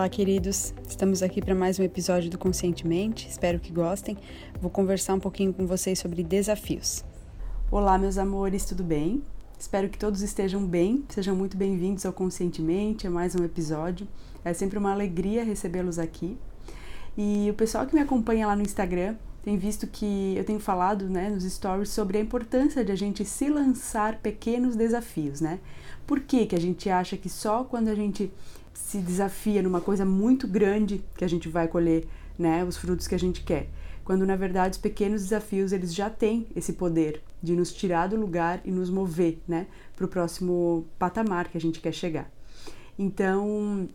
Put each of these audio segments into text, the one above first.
Olá, queridos. Estamos aqui para mais um episódio do Conscientemente. Espero que gostem. Vou conversar um pouquinho com vocês sobre desafios. Olá, meus amores, tudo bem? Espero que todos estejam bem. Sejam muito bem-vindos ao Conscientemente, a mais um episódio. É sempre uma alegria recebê-los aqui. E o pessoal que me acompanha lá no Instagram tem visto que eu tenho falado né, nos stories sobre a importância de a gente se lançar pequenos desafios, né? Por que, que a gente acha que só quando a gente se desafia numa coisa muito grande que a gente vai colher né, os frutos que a gente quer. Quando na verdade os pequenos desafios eles já têm esse poder de nos tirar do lugar e nos mover né, para o próximo patamar que a gente quer chegar. Então,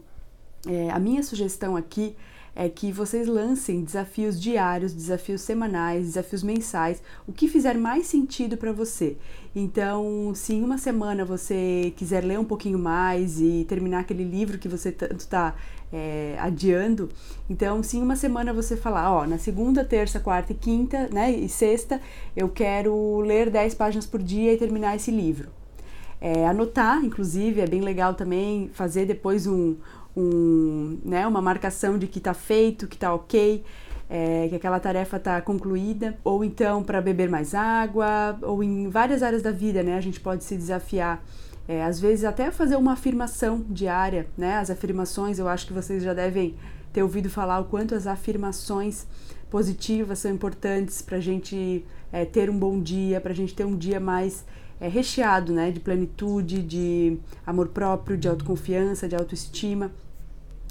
é, a minha sugestão aqui é que vocês lancem desafios diários, desafios semanais, desafios mensais, o que fizer mais sentido para você. Então, se em uma semana você quiser ler um pouquinho mais e terminar aquele livro que você tanto está é, adiando, então se em uma semana você falar, ó, na segunda, terça, quarta e quinta, né, e sexta, eu quero ler 10 páginas por dia e terminar esse livro. É, anotar, inclusive, é bem legal também fazer depois um, um, né, uma marcação de que está feito, que está ok, é, que aquela tarefa está concluída, ou então para beber mais água, ou em várias áreas da vida, né, a gente pode se desafiar. É, às vezes até fazer uma afirmação diária, né? As afirmações, eu acho que vocês já devem ter ouvido falar o quanto as afirmações positivas são importantes para a gente é, ter um bom dia, para a gente ter um dia mais é, recheado né, de plenitude, de amor próprio, de autoconfiança, de autoestima.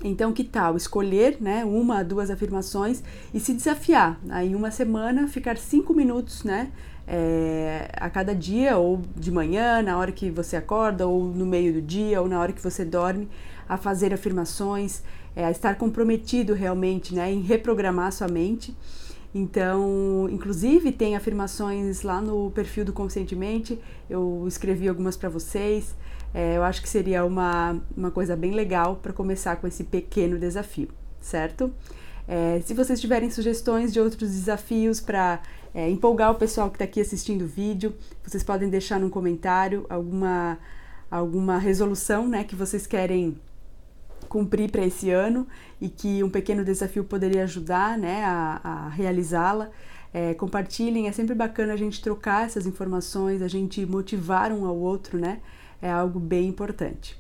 Então, que tal escolher né, uma, duas afirmações e se desafiar? Aí, em uma semana, ficar cinco minutos né, é, a cada dia, ou de manhã, na hora que você acorda, ou no meio do dia, ou na hora que você dorme, a fazer afirmações, é, a estar comprometido realmente né, em reprogramar sua mente. Então, inclusive, tem afirmações lá no perfil do Conscientemente, eu escrevi algumas para vocês. É, eu acho que seria uma, uma coisa bem legal para começar com esse pequeno desafio, certo? É, se vocês tiverem sugestões de outros desafios para é, empolgar o pessoal que está aqui assistindo o vídeo, vocês podem deixar num comentário alguma, alguma resolução né, que vocês querem cumprir para esse ano e que um pequeno desafio poderia ajudar né, a, a realizá-la. É, compartilhem, é sempre bacana a gente trocar essas informações, a gente motivar um ao outro, né? é algo bem importante.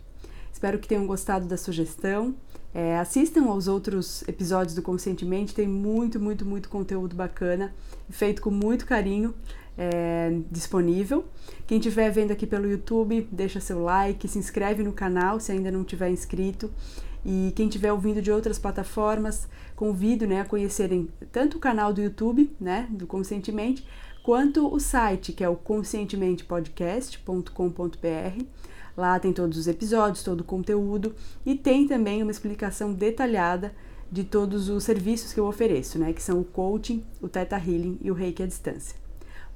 Espero que tenham gostado da sugestão. É, assistam aos outros episódios do Conscientemente, tem muito, muito, muito conteúdo bacana, feito com muito carinho, é, disponível. Quem estiver vendo aqui pelo YouTube, deixa seu like, se inscreve no canal se ainda não tiver inscrito. E quem estiver ouvindo de outras plataformas, convido né, a conhecerem tanto o canal do YouTube, né, do Conscientemente, quanto o site, que é o conscientementepodcast.com.br. Lá tem todos os episódios, todo o conteúdo e tem também uma explicação detalhada de todos os serviços que eu ofereço, né, que são o coaching, o Theta Healing e o Reiki à distância.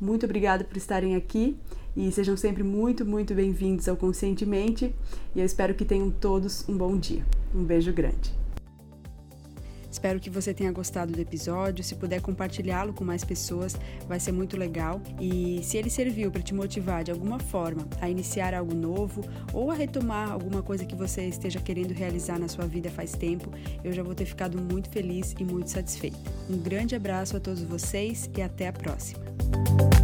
Muito obrigada por estarem aqui e sejam sempre muito, muito bem-vindos ao Conscientemente e eu espero que tenham todos um bom dia. Um beijo grande. Espero que você tenha gostado do episódio. Se puder compartilhá-lo com mais pessoas, vai ser muito legal. E se ele serviu para te motivar de alguma forma a iniciar algo novo ou a retomar alguma coisa que você esteja querendo realizar na sua vida faz tempo, eu já vou ter ficado muito feliz e muito satisfeita. Um grande abraço a todos vocês e até a próxima. Bye.